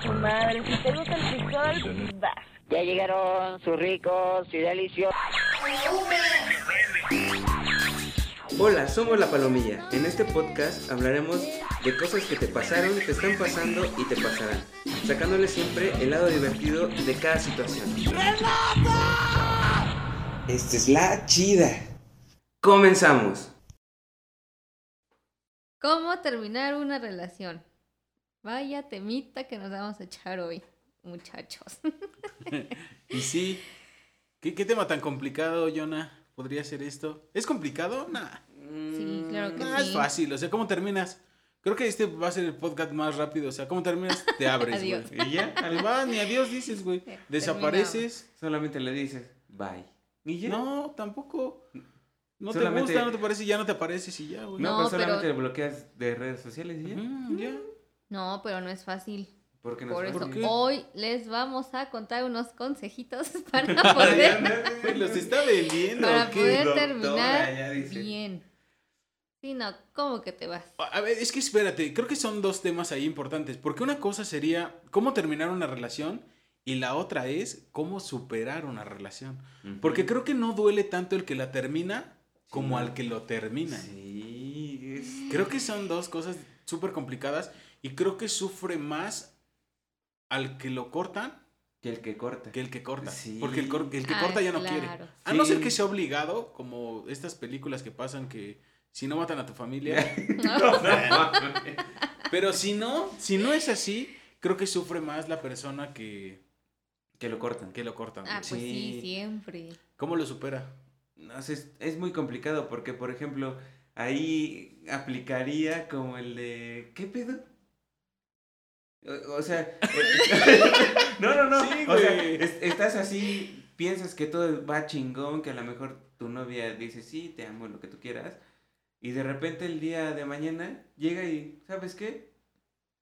su madre. Si te gusta el frijol, vas. Ya llegaron sus ricos y deliciosos. Hola, somos La Palomilla. En este podcast hablaremos de cosas que te pasaron, te están pasando y te pasarán, sacándole siempre el lado divertido de cada situación. Esta es la chida. Comenzamos. ¿Cómo terminar una relación? Vaya temita que nos vamos a echar hoy, muchachos. Y sí. ¿Qué, qué tema tan complicado, Jonah? ¿Podría ser esto? ¿Es complicado? Nah. Sí, claro que Nah, sí. es fácil. O sea, ¿cómo terminas? Creo que este va a ser el podcast más rápido. O sea, ¿cómo terminas? Te abres, güey. Y ya, va, ni adiós dices, güey. Desapareces. solamente le dices bye. Y ya. No, tampoco. No Solamente- te gusta, no te parece, ya no te apareces y ya, güey. No, No, pues solamente pero- le bloqueas de redes sociales y ya. Mm, ya. No, pero no es fácil. ¿Por qué no Por es eso, ¿Por fácil? qué? hoy les vamos a contar unos consejitos para poder, Güey, Los está vendiendo. para poder Doctora, terminar bien. Sí, no, ¿cómo que te vas? A ver, es que espérate, creo que son dos temas ahí importantes. Porque una cosa sería cómo terminar una relación y la otra es cómo superar una relación. Porque creo que no duele tanto el que la termina como Sí. al que lo termina. Sí, es... Creo que son dos cosas súper complicadas y creo que sufre más al que lo cortan Que el que corta. que el que corta. Sí. Porque el, cor- el que Ah, corta ya no quiere. A no Sí. ser que sea obligado, como estas películas que pasan que si no matan a tu familia. Pero si no, si no es así, creo que sufre más la persona que, que lo cortan. que lo cortan. Ah, pues sí, Sí. siempre. ¿Cómo lo supera? No, es, es muy complicado porque, por ejemplo, ahí aplicaría como el de... ¿Qué pedo? O, sea... eh, no, no, no. Sí, o sea, es- estás así, piensas que todo va chingón, que a lo mejor tu novia dice, sí, te amo, lo que tú quieras. Y de repente el día de mañana llega y, ¿sabes qué?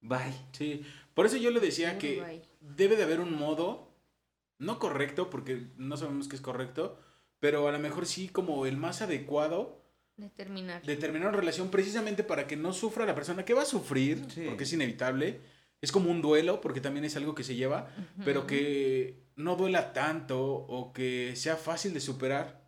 Bye. Sí. Por eso yo le decía que guay. debe de haber un modo, no correcto, porque no sabemos que es correcto, pero a lo mejor sí como el más adecuado De terminar. de terminar una relación precisamente para que no sufra la persona que va a sufrir, Sí. porque es inevitable. Es como un duelo, porque también es algo que se lleva, pero que no duela tanto o que sea fácil de superar,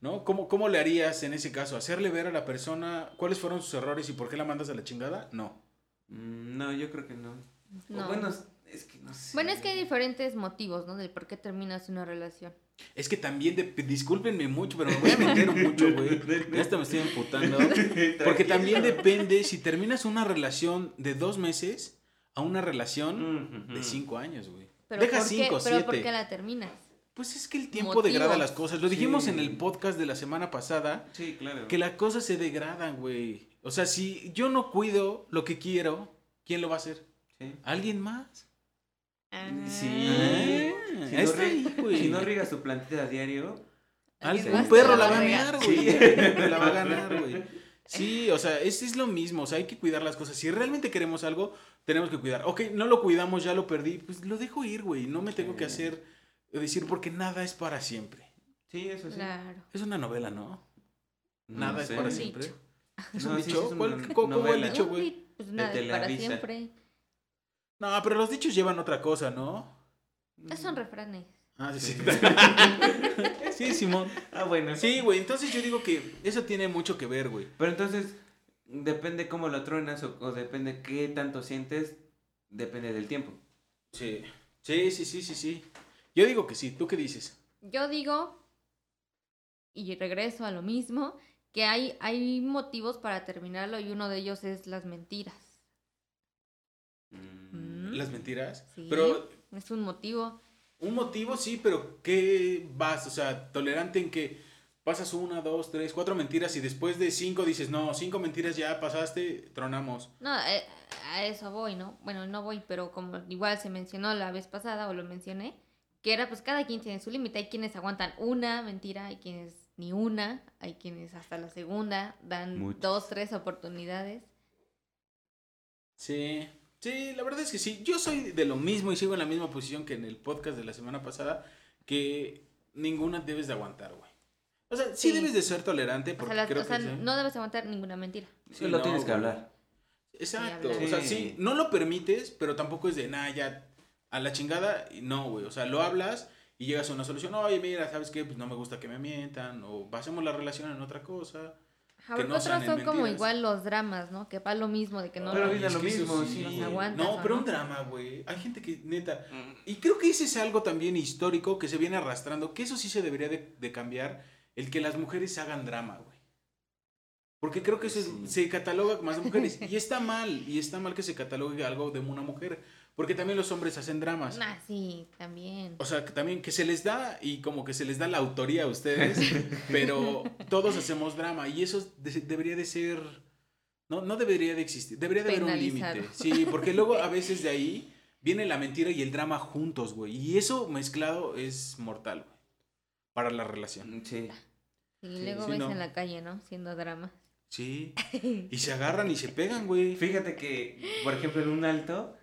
¿no? ¿Cómo, ¿Cómo le harías en ese caso? ¿Hacerle ver a la persona cuáles fueron sus errores y por qué la mandas a la chingada? No. Mm, No, yo creo que no. O No. Bueno, es que no sé. Bueno, es que hay diferentes motivos, ¿no? Del por qué terminas una relación. Es que también, de, discúlpenme mucho, pero me voy a meter mucho, güey. Ya hasta me estoy emputando. Porque también depende si terminas una relación de dos meses a una relación de cinco años, güey. Pero Deja ¿por qué? cinco, Pero ¿por siete. qué la terminas? Pues es que el tiempo Motivos. degrada las cosas. Lo dijimos Sí. en el podcast de la semana pasada, Sí, claro. que las cosas se degradan, güey. O sea, si yo no cuido lo que quiero, ¿quién lo va a hacer? Sí. ¿Alguien más? Sí. Ah, Si, está no ahí, güey. si no riegas tu plantita a diario, un perro la va a regar. güey. La va a ganar, güey. Sí, o sea, es, es lo mismo. O sea, hay que cuidar las cosas. Si realmente queremos algo, tenemos que cuidar. Ok, no lo cuidamos, ya lo perdí. Pues lo dejo ir, güey. No me tengo que hacer decir porque nada es para siempre. sí, eso sí. Claro. Es una novela, ¿no? No Nada es sé. para siempre. dicho. ¿Es No, un sí, dicho? es una ¿Cuál- cómo- cómo el dicho, güey? Pues nada, es para siempre. No, pero los dichos llevan otra cosa, ¿no? Esos son refranes. Ah, sí, sí. sí, Simón. Ah, bueno. Sí, güey. Entonces yo digo que eso tiene mucho que ver, güey. Pero entonces, depende cómo lo truenas o, o depende qué tanto sientes, depende del tiempo. Sí. Sí, sí, sí, sí, sí. Yo digo que sí. ¿Tú qué dices? Yo digo, y regreso a lo mismo, que hay, hay motivos para terminarlo y uno de ellos es las mentiras. Mm. ¿Las mentiras? Sí. Pero Es un motivo. Un motivo sí, pero ¿qué vas? O sea, tolerante en que pasas una, dos, tres, cuatro mentiras y después de cinco dices, no, cinco mentiras ya pasaste, tronamos. No, eh, a eso voy, ¿no? Bueno, no voy, pero como igual se mencionó la vez pasada o lo mencioné, que era pues cada quien tiene su límite. Hay quienes aguantan una mentira, hay quienes ni una, hay quienes hasta la segunda dan dos, tres oportunidades. Sí, sí, la verdad es que sí. Yo soy de lo mismo y sigo en la misma posición que en el podcast de la semana pasada, que ninguna debes de aguantar, güey. O sea, sí, Sí. debes de ser tolerante O porque sea, las- creo o sea, que no debes aguantar ninguna mentira. Sí, lo no, tienes que güey. hablar. Exacto. hablar. O sea, Sí. no lo permites, pero tampoco es de, nada, ya a la chingada. y No, güey. O sea, lo hablas y llegas a una solución. Oye, mira, ¿sabes qué? Pues no me gusta que me mientan. O basemos la relación en otra cosa. No otros son como igual los dramas, ¿no? Que va lo mismo, de que no Pero lo- es lo mismo, sí. sí. Los aguantas, No, ¿o pero no? un drama, güey. Hay gente que, neta. Y creo que ese es algo también histórico que se viene arrastrando. Que eso sí se debería de, de cambiar. El que las mujeres hagan drama, güey. Porque creo que eso es- Sí. se cataloga más de mujeres. Y está mal. Y está mal que se catalogue algo de una mujer. Porque también los hombres hacen dramas. Ah, sí, también. O sea, que también que se les da y como que se les da la autoría a ustedes, pero todos hacemos drama y eso de- debería de ser, no, no debería de existir, debería de haber un límite. Sí, porque luego a veces de ahí viene la mentira y el drama juntos, güey. Y eso mezclado es mortal, güey, para la relación. Sí. Y luego sí, ves no. en la calle, ¿no? Siendo drama. Sí. Y se agarran y se pegan, güey. Fíjate que, por ejemplo, en un alto,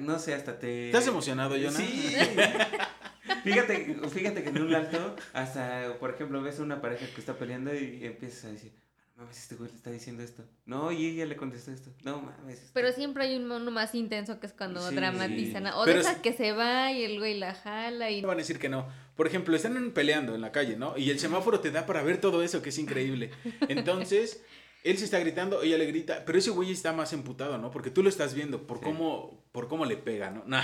no sé, hasta te... ¿Estás emocionado, Jonah? Sí. fíjate, fíjate que en un alto, hasta, por ejemplo, ves a una pareja que está peleando y empiezas a decir, "Ah, no mames, este güey le está diciendo esto. No, y ella le contestó esto. No mames. este- Pero siempre hay un uno más intenso que es cuando Sí. dramatizan. O Pero de esa es- que se va y el güey la jala y... No van a decir que no. Por ejemplo, están peleando en la calle, ¿no? Y el semáforo te da para ver todo eso, que es increíble. Entonces, él se está gritando, ella le grita, pero ese güey está más emputado, ¿no? Porque tú lo estás viendo por Sí. cómo por cómo le pega, ¿no? No,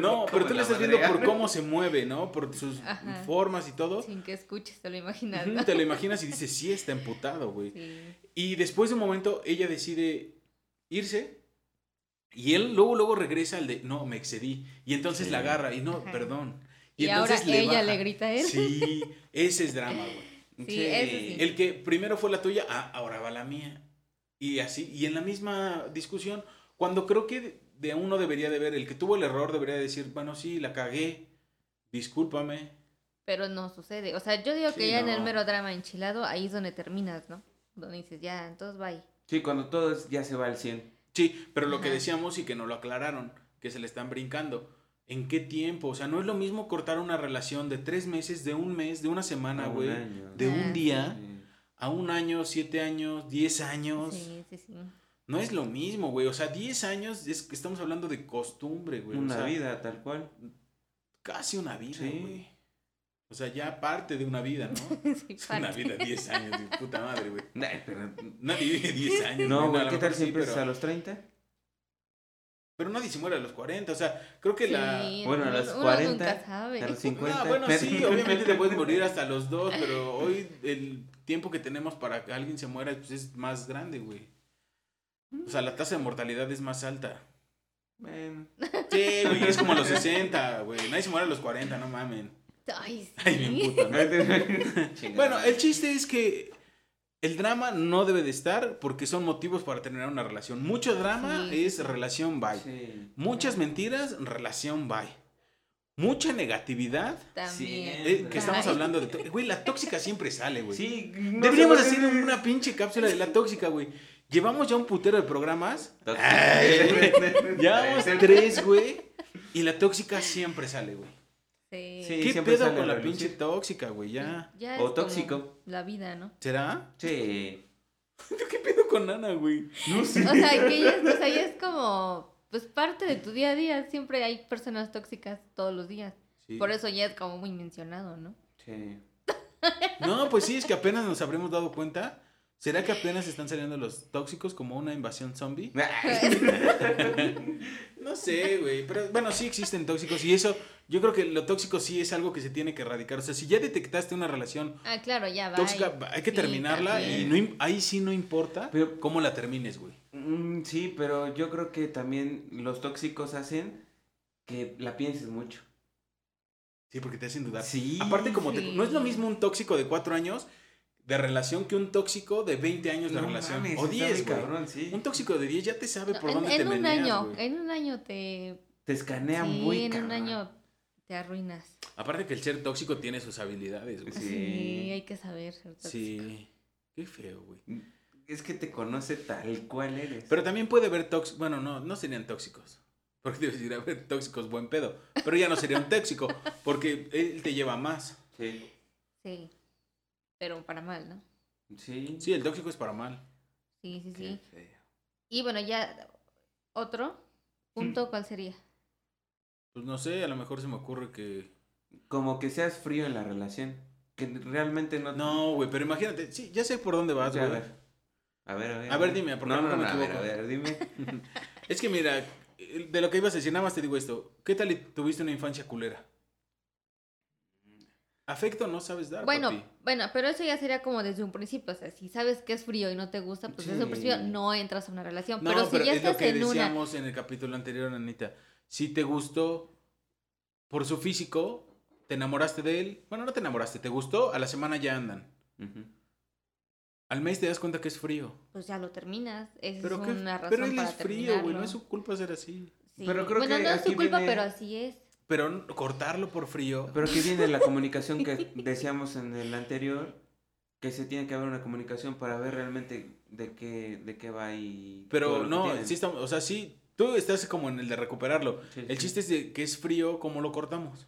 no, pero tú lo estás viendo por cómo se mueve, ¿no? Por sus Ajá. formas y todo. Sin que escuches, te lo imaginas. ¿no? Te lo imaginas y dices, sí, está emputado, güey. Sí. Y después de un momento, ella decide irse. Y él luego, luego regresa al de, no, me excedí. Y entonces Sí. la agarra y no, Ajá. perdón. Y, ahora entonces le ella baja. le grita a él. Sí, ese es drama, güey. Sí, eso sí. El que primero fue la tuya, ah, ahora va la mía. Y así, y en la misma discusión, cuando creo que de uno debería de ver, el que tuvo el error debería decir, bueno, sí, la cagué, discúlpame. Pero no sucede. O sea, yo digo que ya en el mero drama enchilado, ahí es donde terminas, ¿no? Donde dices, ya, entonces bye. Sí, cuando todo ya se va al 100. Sí, pero lo que decíamos y que no lo aclararon, que se le están brincando. ¿En qué tiempo? O sea, no es lo mismo cortar una relación de tres meses, de un mes, de una semana, un güey, de Ah, un día, Sí. a un año, siete años, diez años. Sí, sí, sí. No es lo mismo, güey. O sea, 10 años es que estamos hablando de costumbre, güey. o Una sea, vida, tal cual. Casi una vida, Sí. güey. O sea, ya parte de una vida, ¿no? Sí, una vida, 10 años, de puta madre, güey. Pero- Nadie vive 10 años. No, a güey, ¿qué tal si sí, empiezas pero, a los 30? Pero nadie se muere a los 40. O sea, creo que la. Bueno, a los uno 40, nunca sabe. A los 50. Ah, bueno, sí, obviamente te puedes morir hasta los dos, pero hoy el tiempo que tenemos para que alguien se muera pues, es más grande, güey. O sea, la tasa de mortalidad es más alta. Sí, güey, es como a los 60, güey. Nadie se muere a los 40, no mamen. Ay, sí. Ay, bien puta. Chingada Bueno, el chiste es que el drama no debe de estar porque son motivos para terminar una relación. Mucho drama Sí, es relación bye. Sí. Muchas mentiras, relación bye. Mucha negatividad, También. eh, que estamos hablando de... Güey, la tóxica siempre sale, güey. Sí, no Deberíamos hacer una pinche cápsula de la tóxica, güey. Llevamos ya un putero de programas. Ay, Llevamos tres, güey. Y la tóxica siempre sale, güey. Sí. Sí. ¿Qué siempre pedo con la pinche tóxica, güey? Ya. Ya O tóxico. La vida, ¿no? ¿Será? Sí. ¿Qué pedo con Ana, güey? No sé. O sea, que ya, o sea, ya es como, pues parte de tu día a día. Siempre hay personas tóxicas todos los días. Sí. Por eso ya es como muy mencionado, ¿no? Sí. No, pues sí, es que apenas nos habremos dado cuenta. ¿Será que apenas están saliendo los tóxicos como una invasión zombie? No sé, güey. Pero bueno, sí existen tóxicos y eso, yo creo que lo tóxico sí es algo que se tiene que erradicar. O sea, si ya detectaste una relación Ah, claro, ya va. tóxica, hay que terminarla también. y no, ahí sí no importa Pero- cómo la termines, güey. Mm, sí, pero yo creo que también los tóxicos hacen que la pienses mucho. Sí, porque te hacen dudar. Sí. Aparte, como te- no es lo mismo un tóxico de cuatro años de relación que un tóxico de 20 años de No relación. mames, o está 10, muy güey. cabrón, sí. Un tóxico de 10 ya te sabe No, por en, dónde en te un meneas, año, en un año te... Te escanea sí, muy en un año te arruinas. Aparte que el ser tóxico tiene sus habilidades, güey. Sí. Sí, hay que saber ser tóxico. Sí. Qué feo, güey. Es que te conoce tal cual eres. Pero también puede haber tóxicos. Bueno, no, no serían tóxicos. Porque debes decir, haber tóxicos buen pedo. Pero ya no sería un tóxico. Porque él te lleva más. Sí. Sí. Pero para mal, ¿no? Sí. Sí, el tóxico es para mal. Sí, sí, Qué sí. feo. Y bueno, ya otro punto, ¿cuál sería? Pues no sé, a lo mejor se me ocurre que... Como que seas frío en la relación. Que realmente no. No, güey, pero imagínate, sí, ya sé por dónde vas, Sí, a güey. ver. A ver, a ver. A ver, dime, porque no, no, me no, a ver, equivoco. a ver, dime. Es que mira, de lo que ibas a decir, nada más te digo esto. ¿Qué tal y tuviste una infancia culera? Afecto no sabes dar, Bueno, papi. bueno, pero eso ya sería como desde un principio. O sea, si sabes que es frío y no te gusta, pues desde un principio no entras a una relación. No, pero si ya es lo estás que en una. decíamos en el capítulo anterior, Anita. Si te gustó por su físico, te enamoraste de él. Bueno, no te enamoraste, te gustó, a la semana ya andan. Ujú. Al mes te das cuenta que es frío. Pues ya lo terminas. Esa Pero, es qué- una razón pero él para es frío, güey, no es su culpa ser así. Sí. Pero creo bueno, que no es tu culpa, viene- pero así es. Pero cortarlo por frío. Pero aquí viene la comunicación que decíamos en el anterior, que se tiene que haber una comunicación para ver realmente de qué, de qué va y... Pero que no, sí estamos, o sea, sí, tú estás como en el de recuperarlo. Sí, El sí. chiste es de que es frío, ¿cómo lo cortamos?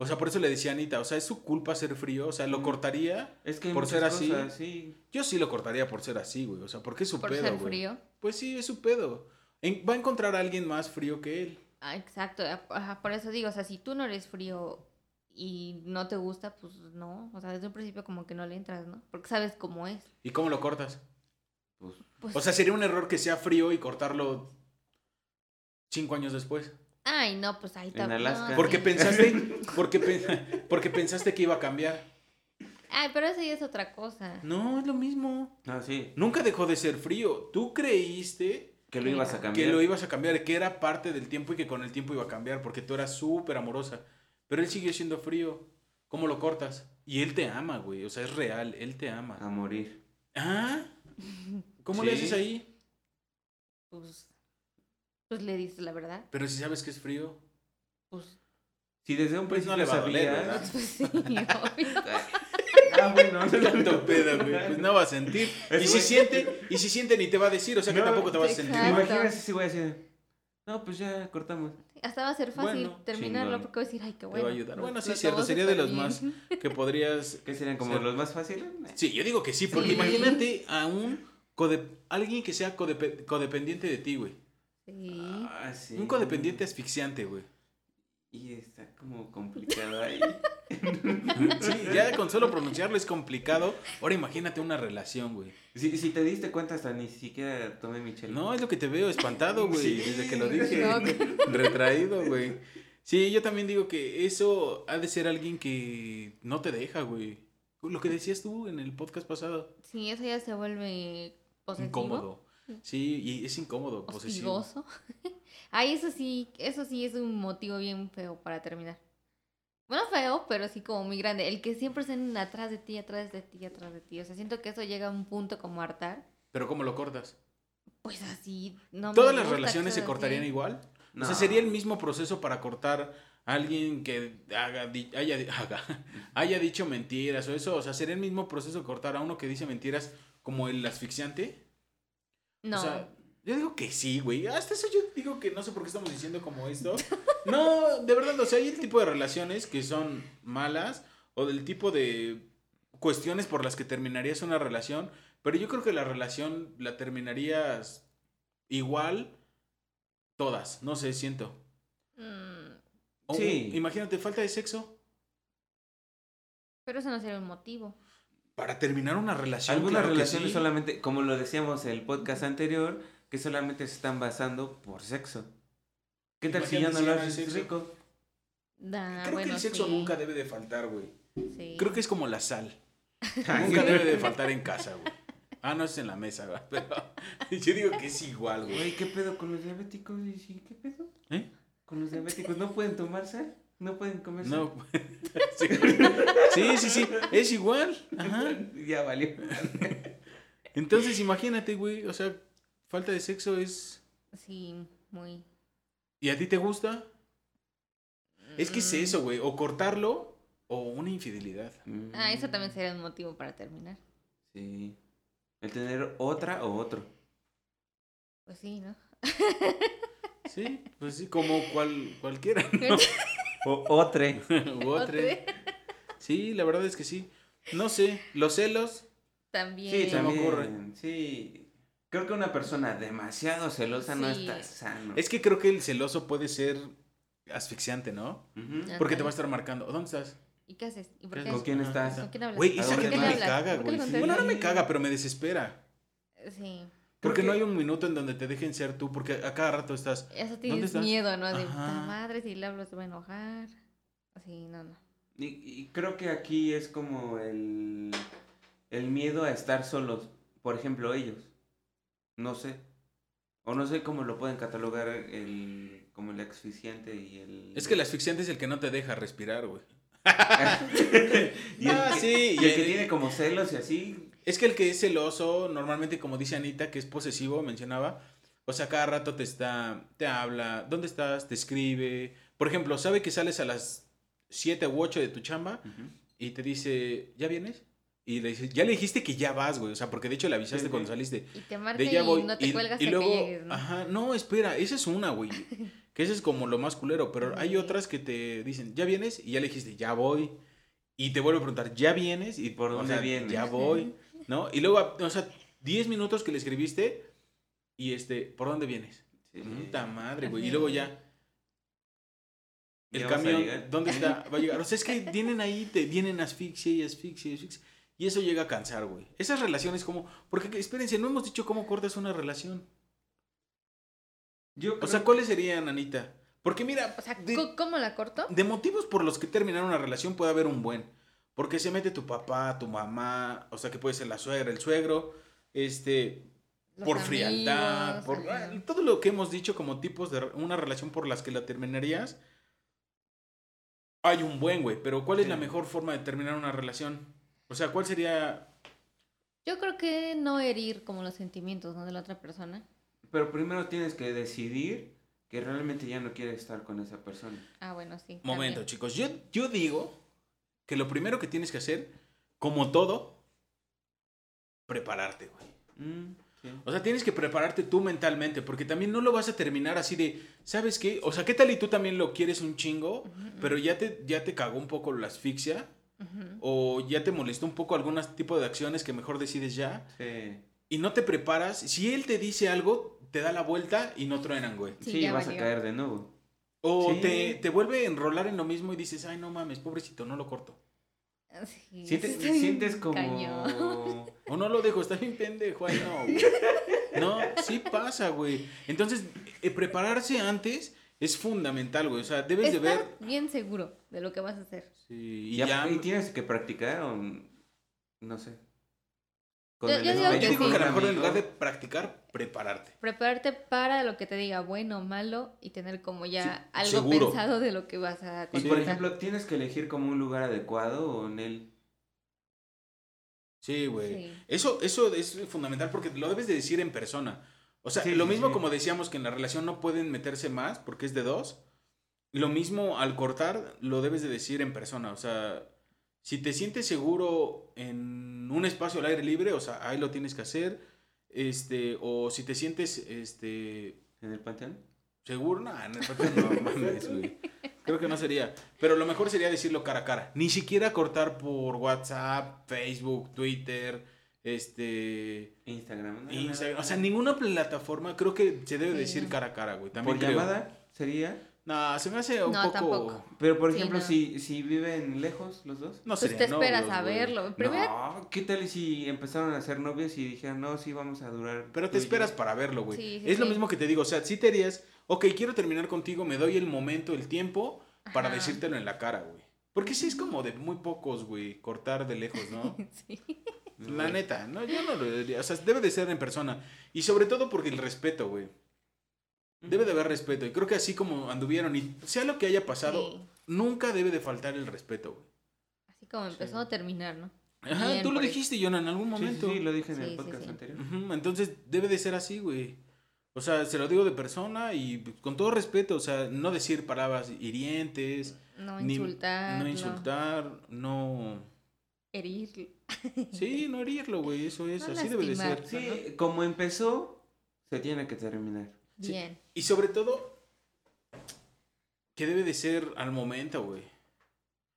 O sea, por eso le decía a Anita, o sea, es su culpa ser frío, o sea, lo Mm. cortaría. Es que por ser así. cosas, sí. Yo sí lo cortaría por ser así, güey, o sea, porque es su Por pedo, ser güey. frío. Pues sí, es su pedo. En- va a encontrar a alguien más frío que él. Ah, exacto. ajá, por eso digo, o sea, si tú no eres frío y no te gusta, pues no. O sea, desde un principio como que no le entras, ¿no? Porque sabes cómo es. ¿Y cómo lo cortas? Pues, Pues, O sea, sería un error que sea frío y cortarlo cinco años después. ay, no, pues ahí está. En Alaska. no, Porque pensaste, porque, porque pensaste que iba a cambiar. Ay, pero eso ya es otra cosa. No, es lo mismo. ah, sí, Nunca dejó de ser frío. Tú creíste que lo ibas a cambiar. que lo ibas a cambiar, que era parte del tiempo y que con el tiempo iba a cambiar, porque tú eras súper amorosa. Pero él siguió siendo frío. ¿Cómo lo cortas? Y él te ama, güey. O sea, es real. Él te ama. A morir. Ah, ¿cómo le Sí. haces ahí? Pues, pues le dices la verdad. Pero si sabes que es frío. Pues, Si desde un Pues no principio le va a doler, sabías... pues sí, obvio. Ah, bueno. Tanto pedo, güey. Pues no va a sentir. Y si siente, y si siente ni te va a decir, o sea que No, tampoco te vas a sentir. Imagínate si voy a decir... No, pues ya cortamos. Hasta va a ser fácil Bueno, terminarlo chingón. porque voy a decir, ay, qué va a bueno. ayudar. Bueno, sí, es cierto, sería de los más-. Que podrías. ¿Qué serían como Sí. los más fáciles? Sí, yo digo que sí, porque Sí. imagínate a un code- alguien que sea codepe- codependiente de ti, güey. Sí. Ah, sí. Un codependiente asfixiante, güey. Y está como complicado ahí. Sí, ya con solo pronunciarlo es complicado. Ahora imagínate una relación, güey. Si, si te diste cuenta, hasta ni siquiera tomé mi chela. No, es lo que te veo espantado, güey, Sí. desde que lo dije. No. Retraído, güey. Sí, yo también digo que eso ha de ser alguien que no te deja, güey. Lo que decías tú en el podcast pasado. Sí, eso ya se vuelve posesivo. Incómodo. Sí, y es incómodo, posesivo. Hostigoso. Ay, eso sí, eso sí es un motivo bien feo para terminar. Bueno, feo, pero sí como muy grande. El que siempre estén atrás de ti, atrás de ti, atrás de ti. O sea, siento que eso llega a un punto como hartar. Pero ¿cómo lo cortas? Pues así, no me ¿Todas las relaciones se cortarían así. igual? No. O sea, sería el mismo proceso para cortar a alguien que haga, di- haya, haga- haya dicho mentiras o eso. O sea, sería el mismo proceso cortar a uno que dice mentiras como el asfixiante. No. O sea, yo digo que sí, güey. Hasta eso yo digo que no sé por qué estamos diciendo como esto. No, de verdad, o sea, hay el tipo de relaciones que son malas o del tipo de cuestiones por las que terminarías una relación, pero yo creo que la relación la terminarías igual todas, no sé, siento. Mm, O- Sí. Imagínate, falta de sexo pero eso no sería un motivo. Para terminar una relación. Algunas claro que relaciones sí. solamente, como lo decíamos en el podcast anterior, que solamente se están basando por sexo. ¿Qué tal si ya no si lo haces sexo. rico? Da, Creo que el sexo sí, nunca debe de faltar, güey. sí. Creo que es como la sal. Nunca debe de faltar en casa, güey. Ah, no es en la mesa, güey. Pero yo digo que es igual, güey. Güey, ¿qué pedo con los diabéticos? ¿Qué pedo? ¿Eh? ¿Con los diabéticos no pueden tomar sal? ¿No pueden comer sal? No. sí. sí, sí, sí. Es igual. Ajá. ya valió. Entonces, imagínate, güey. O sea, falta de sexo es. Sí, muy. ¿Y a ti te gusta? Es que es Mm. eso, güey. O cortarlo o una infidelidad. Ah, eso también sería un motivo para terminar. Sí. El tener otra o otro. Pues sí, ¿no? Sí, pues sí, como cual, cualquiera, ¿no? O otre. Sí, la verdad es que sí. No sé, los celos. También. Sí, se me también. ocurre. Sí. Creo que una persona demasiado celosa no está sano. Es que creo que el celoso puede ser asfixiante, ¿no? Porque te va a estar marcando. ¿Dónde estás? ¿Y qué haces? ¿Y por ¿Qué qué? ¿Con quién estás? ¿Con quién hablas? Güey, ¿A esa gente me ¿Por qué le caga, güey. Bueno, no me caga, pero me desespera. Sí. Porque no hay un minuto en donde te dejen ser tú, porque a cada rato estás. Eso ¿Dónde tienes estás? miedo, ¿no? De puta madre, si le hablo se va a enojar. Así, no, no. Y, y creo que aquí es como el, el miedo a estar solos. Por ejemplo, ellos. No sé. O no sé cómo lo pueden catalogar el, como el asfixiante y el... Es que el asfixiante es el que no te deja respirar, güey. y el, Ah, que- sí, y el que y- tiene como celos y así. Es que el que es celoso, normalmente, como dice Anita, que es posesivo, mencionaba. O sea, cada rato te está, te habla, ¿dónde estás? Te escribe. Por ejemplo, sabe que sales a las 7 u 8 de tu chamba y te dice, ¿ya vienes? Y le dices, ya le dijiste que ya vas, güey. O sea, porque de hecho le avisaste Sí, cuando saliste. Y te marca De y ya voy. no te y, cuelgas y luego, que llegues, ¿no? ajá, no, espera, esa es una, güey. Que esa es como lo más culero. Pero hay otras que te dicen, ¿ya vienes? Y ya le dijiste, ya voy. Y te vuelve a preguntar, ¿ya vienes? Y ¿Por o dónde sea, vienes? Ya voy. ¿No? Y luego, o sea, 10 minutos que le escribiste y este, ¿por dónde vienes? Sí. Puta madre, güey. Y luego ya, el camión. ¿dónde está? Va a llegar. O sea, es que vienen ahí, te vienen asfixia y asfixia y asfixia. Y eso llega a cansar, güey. Esas relaciones como, porque espérense, no hemos dicho cómo cortas una relación. Yo O sea, ¿cuáles serían, Anita? Porque mira, O sea, de, ¿co- ¿cómo la corto? de motivos por los que terminar una relación puede haber un buen. Porque se mete tu papá, tu mamá, o sea, que puede ser la suegra, el suegro, este, Los por frialdad, por todo lo que hemos dicho como tipos de una relación por las que la terminarías. Hay un buen, güey, pero ¿cuál es Sí. la mejor forma de terminar una relación? O sea, ¿cuál sería Yo creo que no herir como los sentimientos, ¿no? De la otra persona. Pero primero tienes que decidir que realmente ya no quieres estar con esa persona. Ah, bueno, sí. Momento, también. chicos. Yo, yo digo que lo primero que tienes que hacer, como todo, prepararte, güey. Mm, sí. O sea, tienes que prepararte tú mentalmente, porque también no lo vas a terminar así de, ¿sabes qué? O sea, ¿qué tal y tú también lo quieres un chingo, pero ya te, ya te cagó un poco la asfixia, o ya te molestó un poco algún tipo de acciones que mejor decides ya, Sí. y no te preparas? Si él te dice algo, te da la vuelta y no truenan, güey. Sí, vas valió. a caer de nuevo. O Sí. te, te vuelve a enrolar en lo mismo y dices, ay, no mames, pobrecito, no lo corto. Sí, Sientes, sientes como... cañón. O no lo dejo, está bien pendejo, ay, no, güey. No, sí pasa, güey. Entonces, eh, prepararse antes es fundamental, güey. O sea, debes de ver. bien seguro de lo que vas a hacer. Sí, Y, ya, ya. y tienes que practicar o... No sé. Con Yo- el yo digo Yo que digo que a lo mejor en lugar de practicar, prepararte. Prepararte para lo que te diga bueno o malo y tener como ya Sí, algo seguro. pensado de lo que vas a Y contestar. por ejemplo, tienes que elegir como un lugar adecuado o en él. Sí, güey. Sí. Eso, eso es fundamental porque lo debes de decir en persona. O sea, Sí, lo mismo sí. como decíamos que en la relación no pueden meterse más porque es de dos. Lo mismo al cortar lo debes de decir en persona. O sea, si te sientes seguro en un espacio al aire libre, o sea, ahí lo tienes que hacer. Este, o si te sientes este ¿En el panteón? seguro, no, en el papel no mames, güey. Creo que no sería. Pero lo mejor sería decirlo cara a cara. Ni siquiera cortar por WhatsApp, Facebook, Twitter, este. Instagram. ¿no? Instagram. O sea, ninguna plataforma creo que se debe Sí, decir cara a cara, güey. También Por creo. llamada sería. No, se me hace un No, poco. tampoco. Pero por Sí, ejemplo, no. si, si viven lejos los dos. No Pues serían te esperas novios, a verlo. Primero, No, ¿qué tal si empezaron a ser novios y dijeron, no, sí, vamos a durar. Pero te y yo"? esperas para verlo, güey. Sí, sí, es lo mismo que te digo. O sea, si te harías, ok, quiero terminar contigo, me doy el momento, el tiempo para Ajá. decírtelo en la cara, güey. Porque sí es como de muy pocos, güey, cortar de lejos, ¿no? sí. La neta, no, yo no lo diría. O sea, debe de ser en persona. Y sobre todo porque el respeto, güey. Debe de haber respeto. Y creo que así como anduvieron, y sea lo que haya pasado, Sí. nunca debe de faltar el respeto, güey. Así como empezó a terminar, ¿no? Ajá, Bien tú lo dijiste, Jonah, en algún Sí, sí, momento. sí, lo dije en Sí, el podcast sí. anterior. Entonces debe de ser así, güey. O sea, se lo digo de persona y con todo respeto, o sea, no decir palabras hirientes, No ni- insultar. no insultar, no... Herir. Sí, no herirlo, güey, eso es, No así debe de ser. Sí, como empezó, se tiene que terminar. Sí. Bien. Y sobre todo, que debe de ser al momento, güey.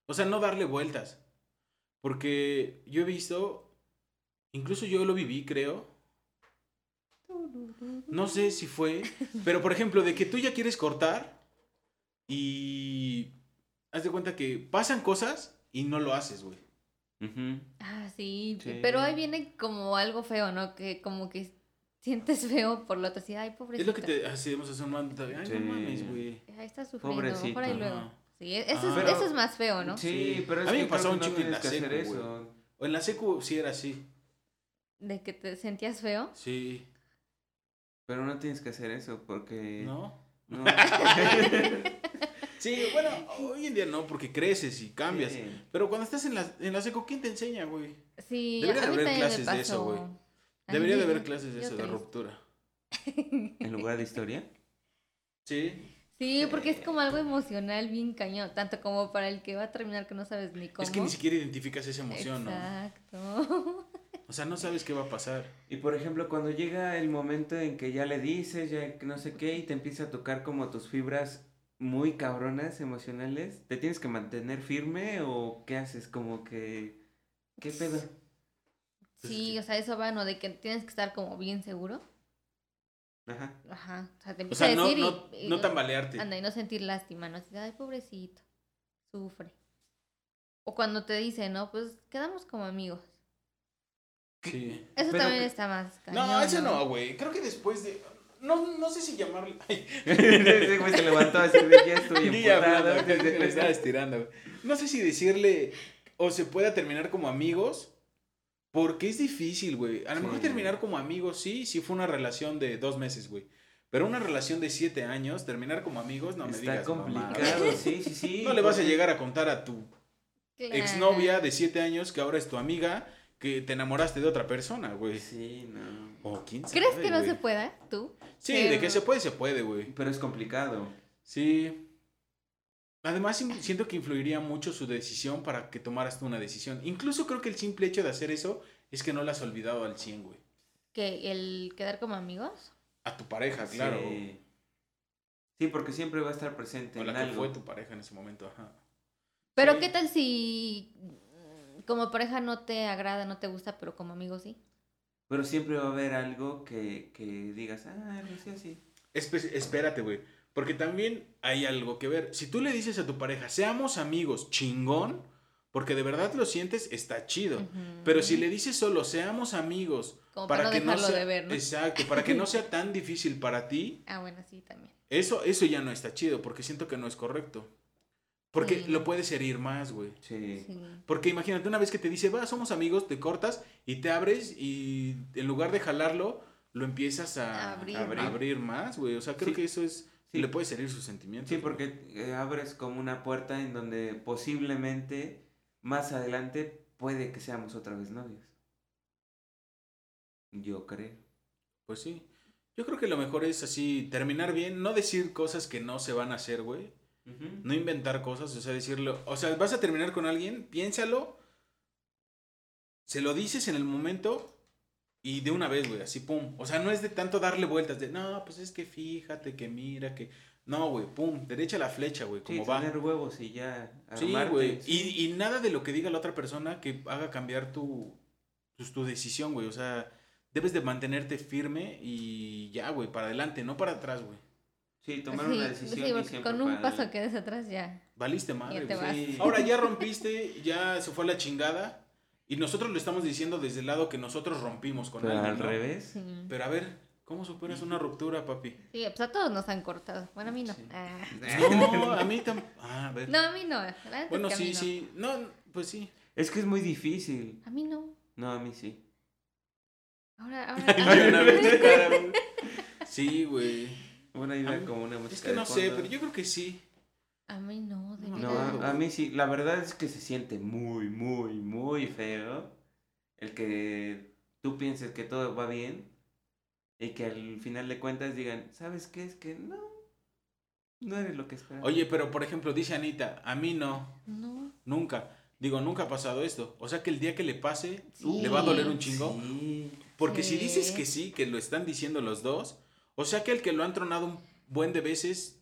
O sea, no darle vueltas. Porque yo he visto, incluso yo lo viví, creo. No sé si fue, pero por ejemplo, de que tú ya quieres cortar y haz de cuenta que pasan cosas y no lo haces, güey. Ah, sí, Sí. pero ahí viene como algo feo, ¿no? Que como que sientes feo por la otra así, ay, pobrecito. Es lo que te hacemos hacer un momento. Ay, Sí. no mames, güey. Ahí está sufriendo, Pobrecito. mejor ahí luego. Ajá. Sí, e- eso, Ah. es, Pero- eso es más feo, ¿no? Sí, Sí. pero es A mí que me pasó un no en la tienes que hacer secu, eso. O en la secu sí era así. De que te sentías feo. Sí. Pero no tienes que hacer eso porque... ¿No? No. Sí, bueno, hoy en día no, porque creces y cambias. Sí. Pero cuando estás en la, en la seco, ¿quién te enseña, güey? Sí, Debería a mí haber me clases de eso, güey. Debería de haber clases de eso, de ruptura. En lugar de historia. Sí. Sí, porque es como algo emocional bien cañón, tanto como para el que va a terminar que no sabes ni cómo. Es que ni siquiera identificas esa emoción, ¿no? Exacto. O sea, no sabes qué va a pasar. Y por ejemplo, cuando llega el momento en que ya le dices, ya que no sé qué, y te empieza a tocar como tus fibras muy cabronas emocionales, ¿te tienes que mantener firme o qué haces? Como que... ¿Qué pedo? Sí, o sea, eso va, ¿no? De que tienes que estar como bien seguro. Ajá. Ajá. O sea, te O empieza sea, a no, decir no, y, y- no tambalearte. Anda, y no sentir lástima, ¿no? Así, ay, pobrecito, sufre. O cuando te dice, ¿no? Pues quedamos como amigos. Sí. Eso Pero también que- está más cañón. No, eso no, güey. Creo que después de. No, no sé si llamarle. Ay, Ese güey se levantó así de ya estoy emputado. le estaba estirando, güey. No sé si decirle. O se pueda terminar como amigos. Porque es difícil, güey. A lo mejor terminar como amigos, sí, sí fue una relación de dos meses, güey. Pero una relación de siete años, terminar como amigos, no me Está digas. mamá. complicado, sí, sí, sí. No le vas a llegar a contar a tu Claro. exnovia de siete años que ahora es tu amiga que te enamoraste de otra persona, güey. Sí, no. O quién ¿Crees sabe, que no se pueda, tú? Sí, de que se puede, se puede, güey. Pero es complicado. Sí. Además, siento que influiría mucho su decisión para que tomaras tú una decisión. Incluso creo que el simple hecho de hacer eso es que no la has olvidado al 100, güey. que el quedar como amigos? A tu pareja, claro. Sí. Sí, porque siempre va a estar presente O en la que algo. fue tu pareja en ese momento, ajá. Pero Sí. ¿qué tal si mm, como pareja no te agrada, no te gusta, pero como amigo sí? Pero siempre va a haber algo que, que digas, ah, no sé así. Espe- espérate, güey. Porque también hay algo que ver. Si tú le dices a tu pareja, seamos amigos, chingón, porque de verdad lo sientes, está chido. Pero si le dices solo, seamos amigos, Como para no que no sea, de ver, ¿no? Exacto, para que no sea tan difícil para ti, Ah, bueno, sí, también. eso, eso ya no está chido, porque siento que no es correcto. Porque Sí. lo puedes herir más, güey. Sí. Sí. Porque imagínate una vez que te dice, va, somos amigos, te cortas y te abres y en lugar de jalarlo, lo empiezas a abrir. más, güey. O sea, creo Sí. que eso es, Sí. le puedes herir sus sentimientos. Sí, porque eh, abres como una puerta en donde posiblemente más adelante puede que seamos otra vez novios. Yo creo. Pues sí. Yo creo que lo mejor es así, terminar bien, no decir cosas que no se van a hacer, güey. No inventar cosas, o sea, decirlo. O sea, vas a terminar con alguien, piénsalo, se lo dices en el momento y de una vez, güey, así pum. O sea, no es de tanto darle vueltas, de no, pues es que fíjate, que mira, que. No, güey, pum, derecha la flecha, güey, Sí, como va. tener huevos y ya Sí, güey. sí. Y, y nada de lo que diga la otra persona que haga cambiar tu, pues, tu decisión, güey. O sea, debes de mantenerte firme y ya, güey, para adelante, no para atrás, güey. Sí, tomar Sí, una decisión sí, y porque con un paso adelante. que des atrás ya. Valiste madre, güey. Sí. Ahora ya rompiste, ya se fue a la chingada. Y nosotros lo estamos diciendo desde el lado que nosotros rompimos con Pero alguien. al ¿no? revés. Sí. Pero a ver, ¿cómo superas una ruptura, papi? Sí, pues a todos nos han cortado. Bueno, a mí no. Sí. Ah. No, a mí tampoco. Ah, a ver. No, a mí no. Bueno, sí, no. sí. No, pues sí. Es que es muy difícil. A mí no. No, a mí sí. Ahora, ahora. Ay, una vez. Sí, güey. Una A idea mí- como una música Es que no sé, pero yo creo que sí. A mí no, de No, a, a mí sí. La verdad es que se siente muy, muy, muy feo el que tú pienses que todo va bien y que al final de cuentas digan, ¿sabes qué? Es que no, no eres lo que esperaba. Oye, pero por ejemplo, dice Anita, a mí no, No. nunca. Digo, nunca ha pasado esto. O sea que el día que le pase, Sí. le va a doler un chingo. Sí. Porque si dices que sí, que lo están diciendo los dos, o sea que el que lo han tronado un buen de veces,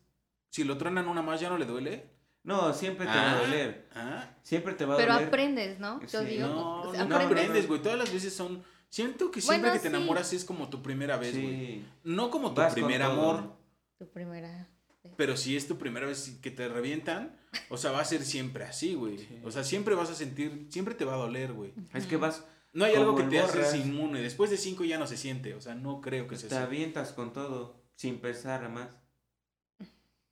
si lo tronan una más ya no le duele. No, siempre te va a Ah, doler. ah, Siempre te va a Pero doler. aprendes, ¿no? Yo Sí. digo. no, o no, sea, no aprendes. güey. Todas las veces son Siento que siempre Bueno, que te sí. enamoras es como tu primera vez, güey. Sí. No como tu Vas primer amor, Tu primera. pero si es tu primera vez que te revientan, o sea, va a ser siempre así, güey. Sí. O sea, siempre vas a sentir, siempre te va a doler, güey. Es que vas, No hay algo que te borras. haces inmune. Después de cinco ya no se siente. O sea, no creo que se te sienta. avientas con todo, sin pensar más.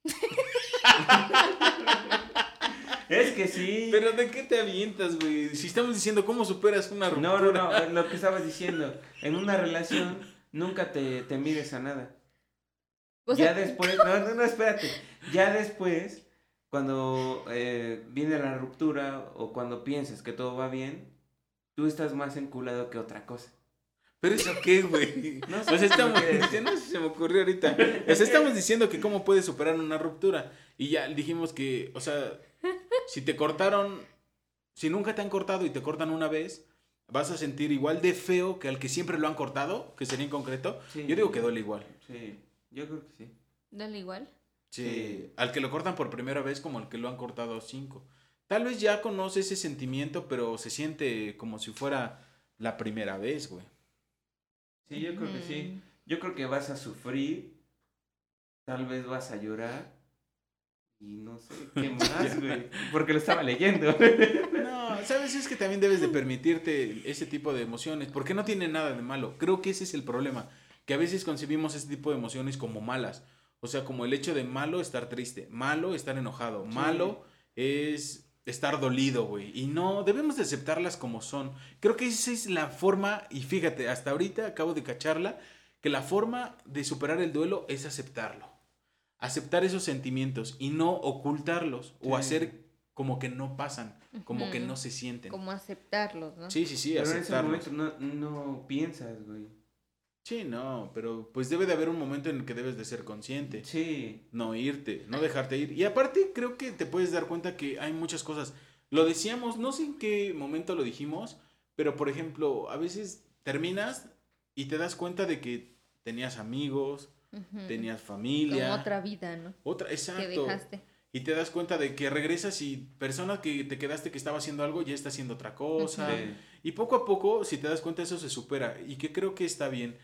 es que sí. Pero ¿de qué te avientas, güey? Si estamos diciendo cómo superas una ruptura. No, no, no, lo que estabas diciendo. En una relación nunca te, te mides a nada. O ya después, no, no, no, espérate. Ya después, cuando eh, viene la ruptura o cuando piensas que todo va bien, tú estás más enculado que otra cosa. Pero eso qué, güey. No O sé sea, estamos es. diciendo, se me ocurrió ahorita. O sea, estamos diciendo que cómo puedes superar una ruptura. Y ya dijimos que, o sea, si te cortaron, si nunca te han cortado y te cortan una vez, vas a sentir igual de feo que al que siempre lo han cortado, que sería en concreto. Sí. Yo digo que duele igual. Sí, yo creo que sí. dale igual. Sí, Sí. al que lo cortan por primera vez como al que lo han cortado cinco. Tal vez ya conoce ese sentimiento, pero se siente como si fuera la primera vez, güey. Sí, yo creo que sí. Yo creo que vas a sufrir, tal vez vas a llorar y no sé qué más, güey. Porque lo estaba leyendo. No, sabes, es que también debes de permitirte ese tipo de emociones, porque no tiene nada de malo. Creo que ese es el problema, que a veces concebimos ese tipo de emociones como malas. O sea, como el hecho de malo estar triste, malo estar enojado, Sí. malo es estar dolido, güey. Y no, debemos de aceptarlas como son. Creo que esa es la forma, y fíjate, hasta ahorita acabo de cacharla, que la forma de superar el duelo es aceptarlo. Aceptar esos sentimientos y no ocultarlos o hacer como que no pasan, como que no se sienten. Como aceptarlos, ¿no? Sí, sí, sí, Pero en ese aceptarlos. momento no, no piensas, güey. Sí, no, pero pues debe de haber un momento en el que debes de ser consciente. Sí. no irte, no dejarte ir. Y aparte creo que te puedes dar cuenta que hay muchas cosas. Lo decíamos, no sé en qué momento lo dijimos, pero por ejemplo, a veces terminas y te das cuenta de que tenías amigos, tenías familia. Como otra vida, ¿no? Otra, Que exacto. dejaste. Y te das cuenta de que regresas y persona que te quedaste que estaba haciendo algo ya está haciendo otra cosa. Sí. Y poco a poco, si te das cuenta, eso se supera. Y que creo que está bien.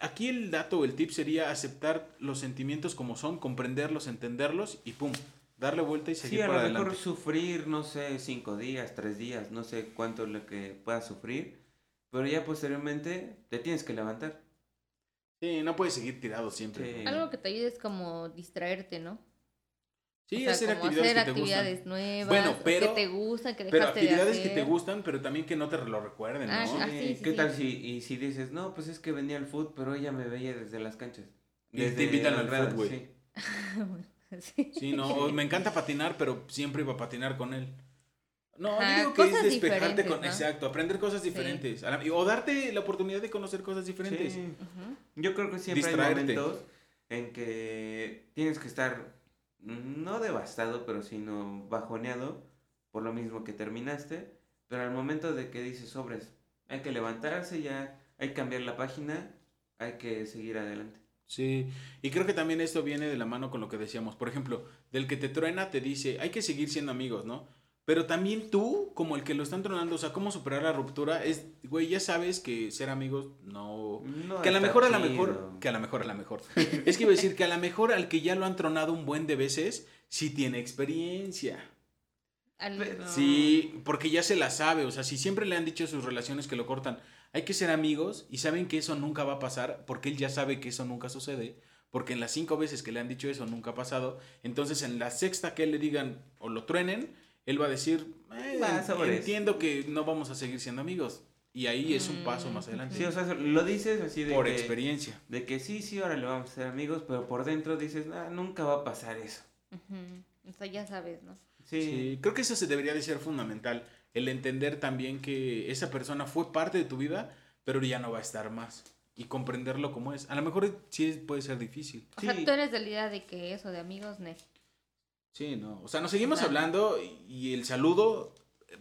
Aquí el dato, el tip sería aceptar los sentimientos como son, comprenderlos, entenderlos y pum, darle vuelta y seguir Sí, a para lo adelante. mejor sufrir, no sé, cinco días, tres días, no sé cuánto es lo que puedas sufrir, pero ya posteriormente te tienes que levantar. Sí, no puedes seguir tirado siempre. Sí. Algo que te ayude es como distraerte, ¿no? Sí, o sea, hacer como actividades hacer que te actividades nuevas, Bueno, pero- que te gustan, que Pero de actividades que te gustan, pero también que no te lo recuerden, ¿no? Ah, ah, Eh, sí, sí, ¿Qué sí. tal si, y si dices, no, pues es que venía al foot, pero ella me veía desde las canchas? Y te Desde invitan al fut, güey. sí. Sí. Sí, no, o me encanta patinar, pero siempre iba a patinar con él. No, Ajá, digo que es despejarte con... ¿no? Exacto, aprender cosas diferentes. O darte la oportunidad de conocer cosas diferentes. Sí. Ujú. Yo creo que siempre Distraerte. hay momentos en que tienes que estar no devastado, pero sino bajoneado por lo mismo que terminaste, pero al momento de que dices sobres, hay que levantarse ya, hay que cambiar la página, hay que seguir adelante. Sí, y creo que también esto viene de la mano con lo que decíamos. Por ejemplo, del que te truena te dice, hay que seguir siendo amigos, ¿no? Pero también tú, como el que lo están tronando, o sea, cómo superar la ruptura, es, güey, ya sabes que ser amigos no... No Que a lo mejor, a lo mejor, que a lo mejor, a lo mejor. Es que iba a decir que a lo mejor al que ya lo han tronado un buen de veces, sí tiene experiencia. Sí, porque ya se la sabe, o sea, si siempre le han dicho a sus relaciones que lo cortan, hay que ser amigos y saben que eso nunca va a pasar, porque él ya sabe que eso nunca sucede, porque en las cinco veces que le han dicho eso nunca ha pasado, entonces en la sexta que le digan o lo truenen, él va a decir, eh, entiendo que no vamos a seguir siendo amigos, y ahí es un paso más adelante, Sí, o sea, lo dices así de por que, experiencia. de que sí, sí, ahora le vamos a ser amigos, pero por dentro dices, "Nah, nunca va a pasar eso. O sea, ya sabes, ¿no? Sí, Sí, creo que eso se debería de ser fundamental, el entender también que esa persona fue parte de tu vida, pero ya no va a estar más. Y comprenderlo como es. A lo mejor sí puede ser difícil. O sea, tú eres de la idea de que eso de amigos, ne. Sí, no. O sea, nos seguimos hablando y- el saludo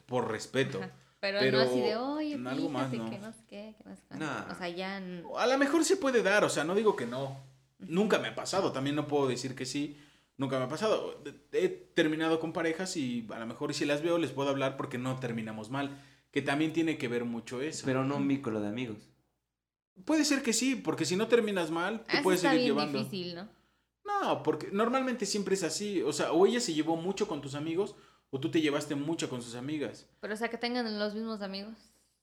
por respeto. Ajá. Pero, Pero no así de, oye, en algo más, no. que no sé qué, que no sé cuánto". Nah. O sea, ya... A lo mejor se puede dar, o sea, no digo que no. Nunca me ha pasado, también no puedo decir que sí. Nunca me ha pasado. He terminado con parejas y a lo mejor si las veo les puedo hablar porque no terminamos mal. que también tiene que ver mucho eso. Pero no un vínculo de amigos. Puede ser que sí, porque si no terminas mal, tú Ah, puedes está seguir bien llevando. difícil, ¿no? No, porque normalmente siempre es así. O sea, o ella se llevó mucho con tus amigos, o tú te llevaste mucho con sus amigas. Pero o sea, que tengan los mismos amigos.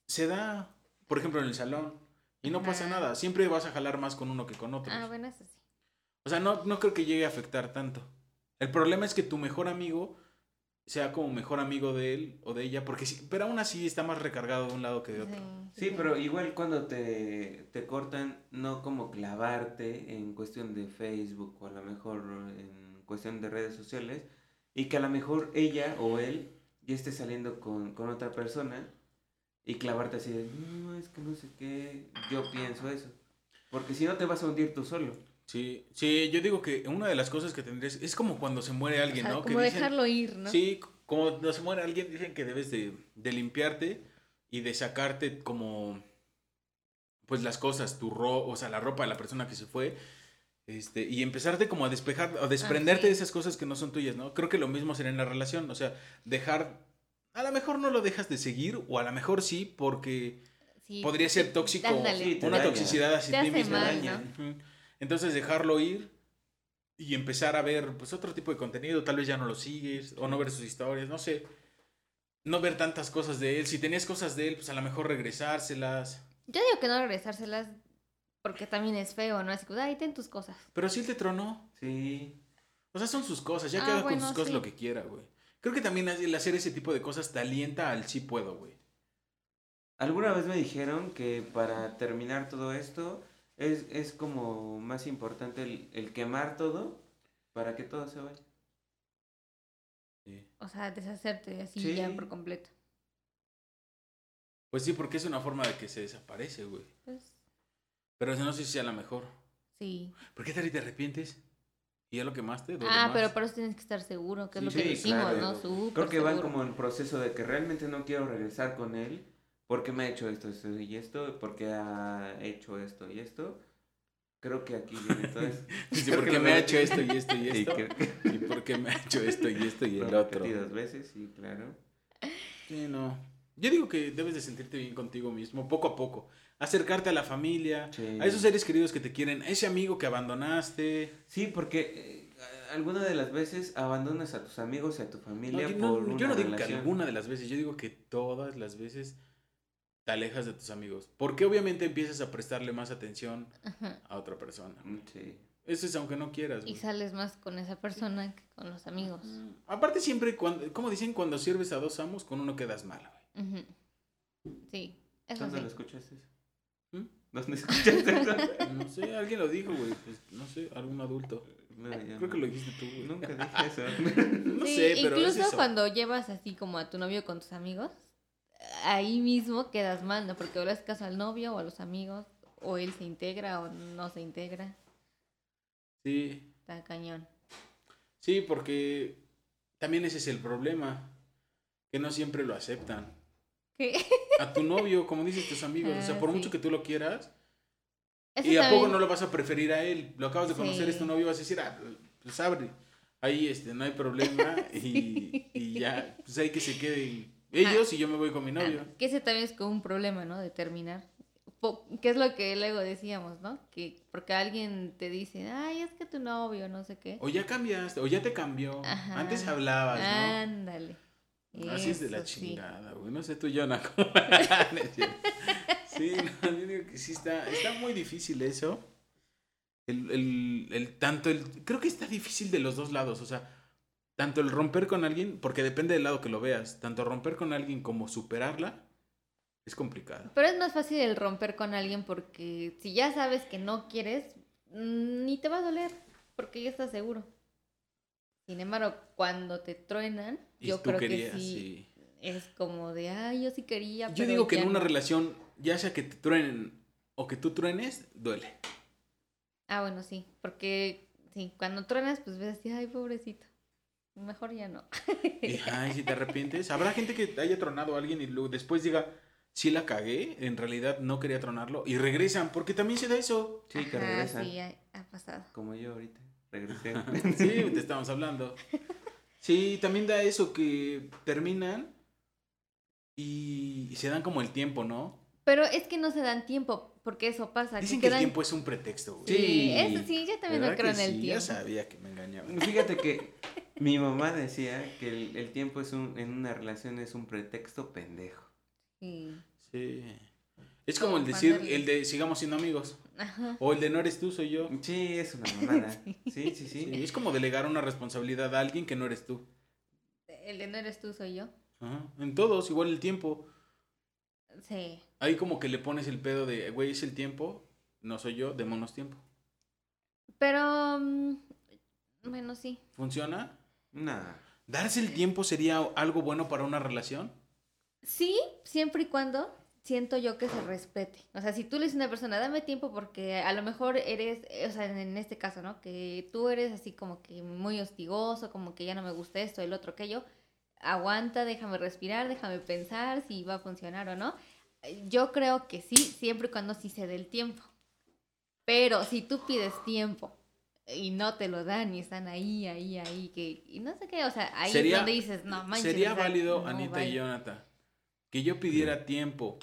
Se da, por ejemplo, en el salón. Y no pasa Ajá. nada. Siempre vas a jalar más con uno que con otro. Ah, bueno, eso sí. O sea, no, no creo que llegue a afectar tanto. El problema es que tu mejor amigo sea como mejor amigo de él o de ella, porque sí, pero aún así está más recargado de un lado que de otro. Sí, pero igual cuando te, te cortan, no como clavarte en cuestión de Facebook o a lo mejor en cuestión de redes sociales y que a lo mejor ella o él ya esté saliendo con, con otra persona y clavarte así de, no, es que no sé qué, yo pienso eso. Porque si no te vas a hundir tú solo. Sí, sí, yo digo que una de las cosas que tendrías es como cuando se muere O alguien, sea, ¿no? como que dicen- dejarlo ir, ¿no? Sí, como cuando se muere alguien dicen que debes de, de limpiarte y de sacarte como pues las cosas, tu ro o sea, la ropa de la persona que se fue, este, y empezarte como a despejar, a desprenderte sí. de esas cosas que no son tuyas, ¿no? Creo que lo mismo será en la relación, o sea, dejar, a lo mejor no lo dejas de seguir, o a lo mejor sí, porque Sí. podría ser tóxico. Sí, una daña. toxicidad así Te ti hace mismo. mal, daña. Entonces dejarlo ir y empezar a ver pues otro tipo de contenido, tal vez ya no lo sigues o no ver sus historias, no sé. No ver tantas cosas de él, si tenías cosas de él, pues a lo mejor regresárselas. Yo digo que no regresárselas porque también es feo, ¿no? Así que, ay, ten tus cosas. Pero si él te tronó, Sí. o sea, son sus cosas, ya Ah, queda con sus cosas sí. lo que quiera, güey. Creo que también el hacer ese tipo de cosas te alienta al sí puedo, güey. Alguna vez me dijeron que para terminar todo esto es, es como más importante el, el quemar todo para que todo se vaya. Sí. O sea, deshacerte así Sí. ya por completo. Pues sí, porque es una forma de que se desaparece, güey. Pues, Pero no sé si sea la mejor. sí. ¿Por qué tal y te arrepientes? ¿Y ya lo quemaste? Ah, más. pero por eso tienes que estar seguro, que es Sí, lo que sí, decimos, claro. ¿no? Súper Creo que van seguro. como en proceso de que realmente no quiero regresar con él porque me ha hecho esto, esto y esto, porque ha hecho esto y esto. Creo que aquí viene todo eso. Sí, que lo me ha hecho esto y esto y Sí, esto. que Y porque me ha hecho esto y esto y el lo otro. dos veces, sí, claro. Sí, no. Yo digo que debes de sentirte bien contigo mismo, poco a poco. Acercarte a la familia, Sí. a esos seres queridos que te quieren, a ese amigo que abandonaste. Sí, porque eh, alguna de las veces abandonas a tus amigos y a tu No, familia no, por una yo no digo que relación. alguna de las veces, yo digo que todas las veces te alejas de tus amigos. Porque obviamente empiezas a prestarle más atención Ajá. a otra persona. Mm, Sí. Eso es aunque no quieras. Y güey. sales más con esa persona que con los amigos. Mm, Aparte siempre, cuando, como dicen, cuando sirves a dos amos, con uno quedas mal, güey. Sí, eso ¿Dónde sí. lo escuchaste eso? ¿Mm? ¿Dónde escuchaste eso? No sé, alguien lo dijo, güey. Pues, no sé, algún adulto. No, yo Creo que lo dijiste tú, güey. Nunca dije eso. No Sí, sé, pero es incluso eso. cuando llevas así como a tu novio con tus amigos, ahí mismo quedas mal, ¿no? Porque le haces caso al novio o a los amigos, o él se integra o no se integra. Sí, Está cañón. sí, porque también ese es el problema. Que no siempre lo aceptan. ¿Qué? A tu novio, como dices tus amigos. o sea, Ah, por sí. mucho que tú lo quieras. Eso y a poco no lo vas a preferir a él. Lo acabas de conocer, Sí. es tu novio, vas a decir, ah, pues abre. Ahí este, no hay problema. Y, y ya, pues hay que se queden ellos y yo me voy con mi novio. Ah, que ese también es como un problema, ¿no? De terminar. ¿Qué es lo que luego decíamos, no? Que porque alguien te dice, ay, es que tu novio, no sé qué. O ya cambiaste, o ya te cambió. Ajá. Antes hablabas, ¿no? Ándale. Así es de la chingada, güey. No sé tú, Jonah. Sí, no, yo digo que sí está, está muy difícil eso. El, el, el tanto, el, creo que está difícil de los dos lados, o sea, tanto el romper con alguien, porque depende del lado que lo veas, tanto romper con alguien como superarla, es complicado. Pero es más fácil el romper con alguien porque si ya sabes que no quieres, mm, ni te va a doler, porque ya estás seguro. Sin embargo, cuando te truenan, Y yo creo querías, que sí, sí. es como de, ay, yo sí quería. Yo pero digo que en una no". relación, ya sea que te truenen o que tú truenes, duele. Ah, bueno, sí, porque sí, cuando truenas, pues ves así, ay, pobrecito. Mejor ya no. Y, ay, si te arrepientes. Habrá gente que haya tronado a alguien y luego después diga, sí la cagué, en realidad no quería tronarlo, y regresan, porque también se da eso. Sí, que regresan. sí, ha, ha pasado. Como yo ahorita. Regresé. Sí, te estamos hablando. Sí, también da eso que terminan y, y se dan como el tiempo, ¿no? Pero es que no se dan tiempo, porque eso pasa. Dicen que que el tiempo es un pretexto, güey. Sí. Sí, eso sí, yo también no ¿Verdad creo en el sí? tiempo. Ya sabía que me engañaban. Fíjate que mi mamá decía que el, el tiempo es un, en una relación es un pretexto pendejo. Sí. Sí. Es como el decir, el- de sigamos siendo amigos. Ajá. O el de no eres tú, soy yo. Sí, es una mamada. Sí, sí, sí. Sí, es como delegar una responsabilidad a alguien que no eres tú. El de no eres tú, soy yo. Ajá. En todos, igual el tiempo. Sí. Ahí como que le pones el pedo de, güey, es el tiempo, no soy yo, démonos tiempo. Pero, mm, bueno, sí. ¿Funciona? Nah. ¿Darse el tiempo sería algo bueno para una relación? Sí, siempre y cuando siento yo que se respete. O sea, si tú le dices a una persona, dame tiempo porque a lo mejor eres, o sea, en este caso, ¿no? Que tú eres así como que muy hostigoso, como que ya no me gusta esto, el otro, aquello. Aguanta, déjame respirar, déjame pensar si va a funcionar o no. Yo creo que sí, siempre y cuando sí se dé el tiempo. Pero si tú pides tiempo y no te lo dan y están ahí, ahí, ahí, que, y no sé qué, o sea, ahí Sería- es donde dices, no manches. ¿Sería válido, no, Anita y bye". Jonathan, que yo pidiera tiempo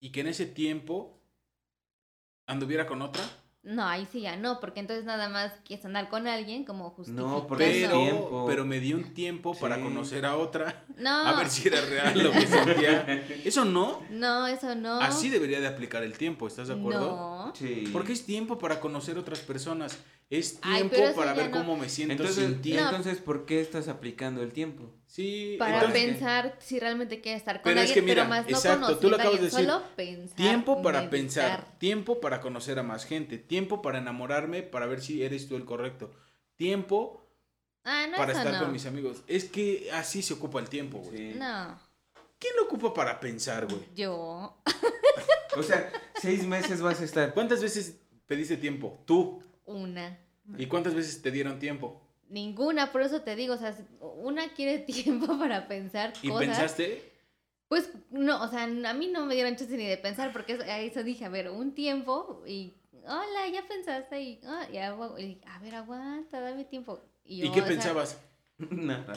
y que en ese tiempo anduviera con otra? No, ahí sí ya no, porque entonces nada más quieres andar con alguien como justificando. porque es Pero, tiempo. pero me di un tiempo para conocer a otra, No, a ver si era real lo que sentía. Eso no, no, eso no. así debería de aplicar el tiempo, ¿estás de acuerdo? No. Sí. Porque es tiempo para conocer otras personas, es tiempo para ver no. cómo me siento Entonces, sin ti. No. entonces, ¿por qué estás aplicando el tiempo? Sí, Para entonces, pensar si realmente quieres estar con Pero es alguien, que mira, pero más exacto, tú lo acabas de decir. solo pensar. Tiempo para meditar. pensar, tiempo para conocer a más gente, tiempo para enamorarme, para ver si eres tú el correcto, tiempo Ah, no, para estar no. con mis amigos. Es que así se ocupa el tiempo, güey. Sí. No, ¿Quién lo ocupa para pensar, güey? yo. O sea, seis meses vas a estar. ¿Cuántas veces pediste tiempo? Tú. Una. ¿Y cuántas veces te dieron tiempo? Ninguna, por eso te digo, o sea, una quiere tiempo para pensar ¿Y cosas. pensaste? Pues no, o sea, a mí no me dieron chance ni de pensar, porque eso, eso dije, a ver, un tiempo y, hola, ya pensaste y, ya, agu- y, a ver, aguanta, dame tiempo. Y, ¿Y yo, qué sea, pensabas? Nada.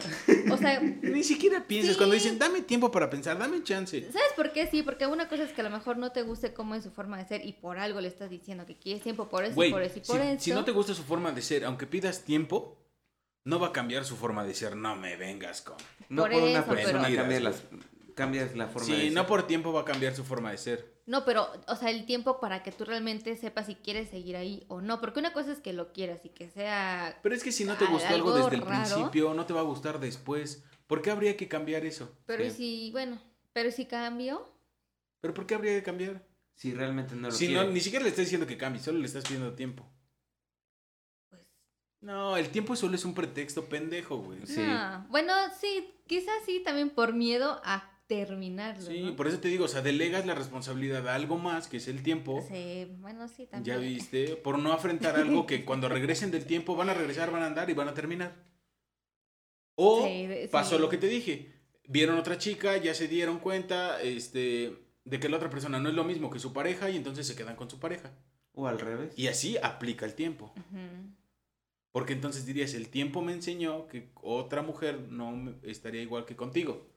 O sea, Ni siquiera piensas. Sí. Cuando dicen, dame tiempo para pensar, dame chance. ¿sabes por qué? Sí, porque una cosa es que a lo mejor no te guste cómo es su forma de ser y por algo le estás diciendo que quieres tiempo por eso Güey, y por eso y si, por eso. si no te gusta su forma de ser, aunque pidas tiempo, no va a cambiar su forma de ser. No me vengas con. No Por por, una persona pero- cambias, las, cambias la forma de Sí, ser. no por tiempo va a cambiar su forma de ser. No, pero, o sea, el tiempo para que tú realmente sepas si quieres seguir ahí o no. Porque una cosa es que lo quieras y que sea. Pero es que si no te Ah, gustó algo algo desde el principio, no te va a gustar después. ¿Por qué habría que cambiar eso? Pero Sí. y si, bueno, pero si cambio. ¿Pero por qué habría que cambiar? Si realmente no lo Si no, ni siquiera le estás diciendo que cambie, solo le estás pidiendo tiempo. Pues, No, el tiempo solo es un pretexto pendejo, güey. Sí. no. Bueno, sí, quizás sí, también por miedo a terminarlo. Sí, ¿no? por eso te digo, o sea, delegas la responsabilidad a algo más, que es el tiempo. Sí, bueno, sí, Ya también. viste, por no afrontar algo que cuando regresen del tiempo van a regresar, van a andar y van a terminar. O Sí, pasó sí. lo que te dije, vieron otra chica, ya se dieron cuenta este, de que la otra persona no es lo mismo que su pareja y entonces se quedan con su pareja. O al revés. Y así aplica el tiempo. Porque entonces dirías, el tiempo me enseñó que otra mujer no estaría igual que contigo.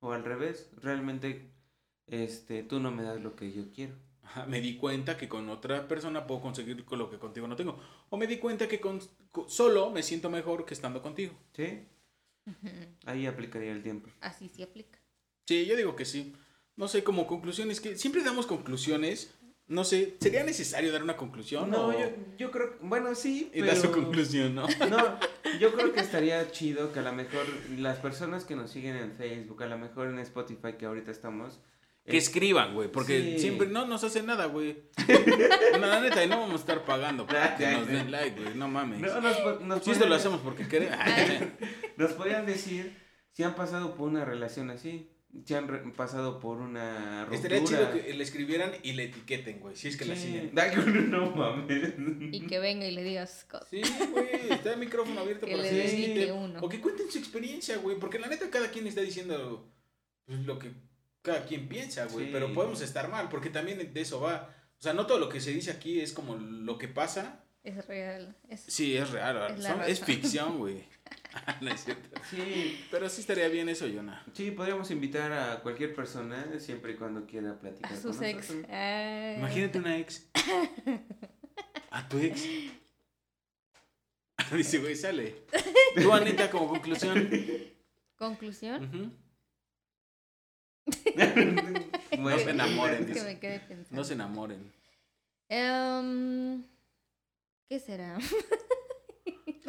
O al revés. Realmente, este, tú no me das lo que yo quiero. Ajá, Me di cuenta que con otra persona puedo conseguir con lo que contigo no tengo. O me di cuenta que con, con- solo me siento mejor que estando contigo. ¿Sí? Ahí aplicaría el tiempo. Así sí aplica. Sí, yo digo que sí. No sé, como conclusiones, que siempre damos conclusiones. No sé, ¿sería necesario dar una conclusión? No, o- yo, yo creo que, bueno, sí, Y pero... da su conclusión, ¿no? No, yo creo que estaría chido que a lo mejor las personas que nos siguen en Facebook, a lo mejor en Spotify que ahorita estamos... Que eh, escriban, güey, porque Sí. siempre no nos hacen nada, güey. no, la neta, y no vamos a estar pagando para que nos den like, güey, no mames. no, nos, nos si esto lo hacemos porque queremos. Nos podrían decir si han pasado por una relación así, si han pasado por una ruptura. Estaría chido que le escribieran y le etiqueten, güey, si es que la Sí. siguen. No mames. Y que venga y le digas cosas. Sí, güey, está el micrófono abierto Que para le que dedique etiqueten. uno. O que cuenten su experiencia, güey, porque la neta cada quien está diciendo pues, lo que cada quien piensa, güey, Sí. pero podemos estar mal, porque también de eso va. O sea, no todo lo que se dice aquí es como lo que pasa. Es real. Es... Sí, es real, Es es ficción, güey. no es cierto. Sí, Pero sí estaría bien eso, Jonah. sí, podríamos invitar a cualquier persona siempre y cuando quiera platicar A con sus ex. nosotros. Ay. Imagínate una ex. A tu ex. Dice, güey, sale. Tú, Anita, como conclusión. Conclusión. No se enamoren, Es que dice. me pensando. No se enamoren. Em, ¿Qué será?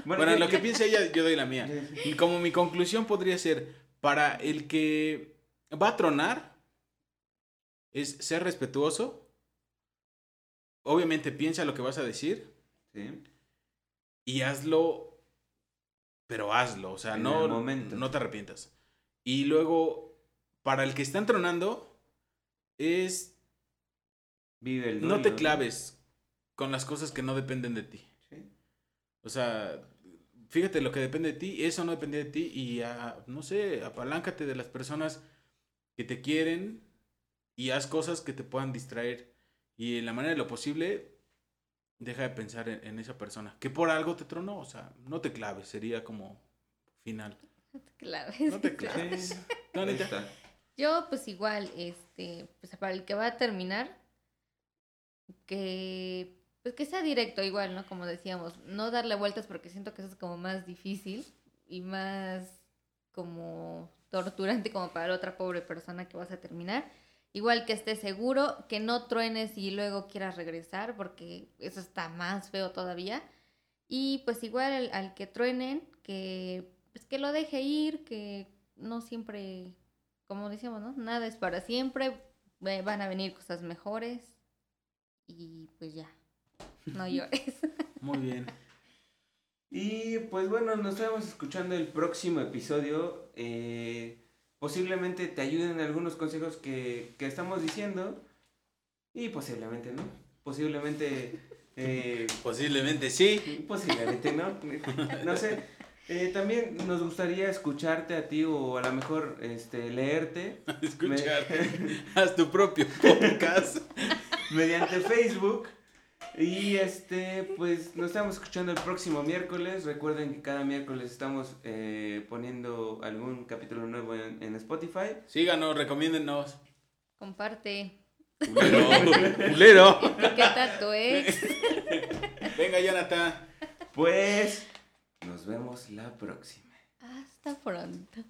Bueno, ¿qué- lo que piense ella, yo doy la mía. Y como mi conclusión podría ser, para el que va a tronar, es ser respetuoso. Obviamente piensa lo que vas a decir Sí. y hazlo, pero hazlo. O sea, En no, no te arrepientas. Y luego, para el que están tronando, es Vive el no te duelo, claves con las cosas que no dependen de ti. Sí. O sea, fíjate lo que depende de ti, eso no depende de ti y ah, no sé, apaláncate de las personas que te quieren y haz cosas que te puedan distraer. Y en la manera de lo posible, deja de pensar en, en esa persona. Que por algo te tronó, o sea, no te claves, sería como final. No te claves. ¿Tú, Ahí Anita? está. Yo, pues igual, este, pues para el que va a terminar, que, pues que sea directo igual, ¿no? Como decíamos, no darle vueltas porque siento que eso es como más difícil y más como torturante como para otra pobre persona que vas a terminar. Igual que estés seguro, que no truenes y luego quieras regresar porque eso está más feo todavía. Y pues igual al, al que truenen, que, pues que lo deje ir, que no siempre como decíamos, ¿no? Nada es para siempre, eh, van a venir cosas mejores y pues ya, no llores. Muy bien. Y pues bueno, nos estamos escuchando el próximo episodio. eh, posiblemente te ayuden algunos consejos que, que estamos diciendo. Y posiblemente no. Posiblemente. eh, Posiblemente sí. posiblemente no. No sé. Eh, también nos gustaría escucharte a ti o a lo mejor este, leerte Escuchar. Haz tu propio podcast. mediante Facebook. Y este, pues nos estamos escuchando el próximo miércoles. Recuerden que cada miércoles estamos eh, poniendo algún capítulo nuevo en, en Spotify. Síganos, recomiéndennos. Comparte, Culero. Culero. etiqueta a tu ex. Venga, Jonathan. Pues nos vemos la próxima. Hasta pronto.